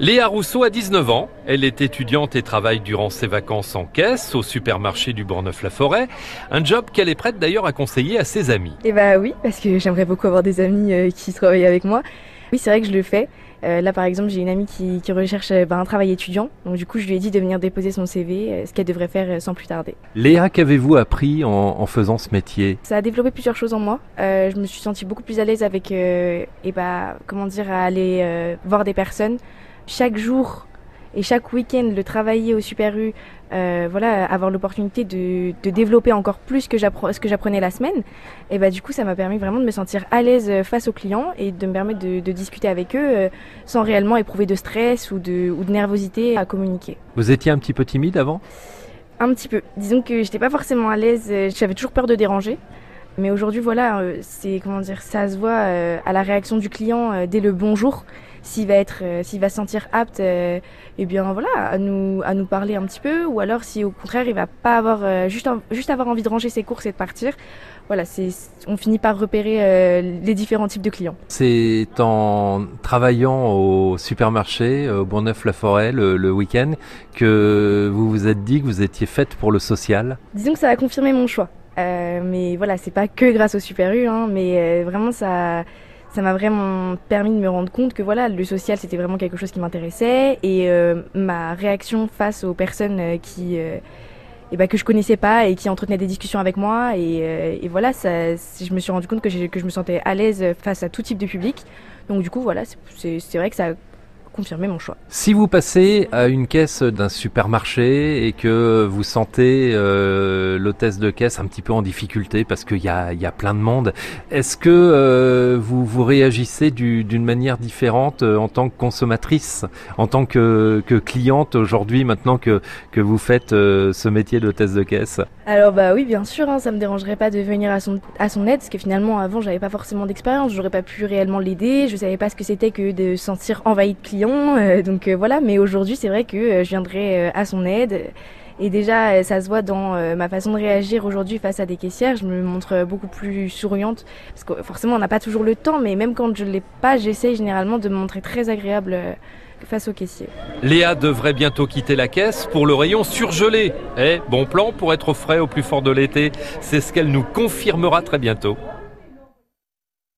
Léa Rousseau a 19 ans. Elle est étudiante et travaille durant ses vacances en caisse au supermarché du Bourgneuf-la-Forêt. Un job qu'elle est prête d'ailleurs à conseiller à ses amis. Eh bah oui, parce que j'aimerais beaucoup avoir des amis euh, qui travaillent avec moi. Oui, c'est vrai que je le fais. Euh, là, par exemple, j'ai une amie qui, recherche euh, bah, un travail étudiant. Donc, du coup, je lui ai dit de venir déposer son CV, ce qu'elle devrait faire sans plus tarder. Léa, qu'avez-vous appris en, faisant ce métier? Ça a développé plusieurs choses en moi. je me suis sentie beaucoup plus à l'aise avec, et bah, comment dire, à aller voir des personnes chaque jour et chaque week-end le travailler au Super U, euh, voilà, avoir l'opportunité de, développer encore plus que ce que j'apprenais la semaine, et bah du coup ça m'a permis vraiment de me sentir à l'aise face aux clients et de me permettre de, discuter avec eux euh, sans réellement éprouver de stress ou de, ou de nervosité à communiquer. Vous étiez un petit peu timide avant? Un petit peu. Disons que j'étais pas forcément à l'aise, euh, j'avais toujours peur de déranger. Mais aujourd'hui, voilà, c'est comment dire, ça se voit à la réaction du client dès le bonjour s'il va être, euh, s'il va se sentir apte, euh, eh bien voilà, à nous, à nous parler un petit peu, ou alors si au contraire il va pas avoir, euh, juste, juste avoir envie de ranger ses courses et de partir. Voilà, c'est, on finit par repérer les différents types de clients. C'est en travaillant au supermarché, au Bourgneuf-la-Forêt, le, le week-end, que vous vous êtes dit que vous étiez faite pour le social? Disons que ça a confirmé mon choix. Mais voilà, c'est pas que grâce au Super U, hein, mais vraiment ça ça m'a vraiment permis de me rendre compte que voilà, le social c'était vraiment quelque chose qui m'intéressait et euh, ma réaction face aux personnes euh, qui euh, et bah, que je connaissais pas et qui entretenaient des discussions avec moi et, voilà, ça, je me suis rendu compte que, que je me sentais à l'aise face à tout type de public. Donc du coup voilà, c'est vrai que ça confirmer mon choix. Si vous passez à une caisse d'un supermarché et que vous sentez euh, l'hôtesse de caisse un petit peu en difficulté parce qu'il y a, y a plein de monde, est-ce que euh, vous, vous réagissez d'une manière différente euh, en tant que consommatrice, en tant que, cliente aujourd'hui maintenant que, que vous faites ce métier d'hôtesse de caisse? Alors bah oui bien sûr, hein, ça me dérangerait pas de venir à son, à son aide parce que finalement avant j'avais pas forcément d'expérience, j'aurais pas pu réellement l'aider, je savais pas ce que c'était que de sentir envahi de clients euh, donc euh, voilà, mais aujourd'hui c'est vrai que euh, je viendrai à son aide. Et déjà, ça se voit dans ma façon de réagir aujourd'hui face à des caissières. Je me montre beaucoup plus souriante. Parce que forcément, on n'a pas toujours le temps, mais même quand je l'ai pas, j'essaye généralement de me montrer très agréable face aux caissiers. Léa devrait bientôt quitter la caisse pour le rayon surgelé. Eh, bon plan pour être au frais au plus fort de l'été. C'est ce qu'elle nous confirmera très bientôt.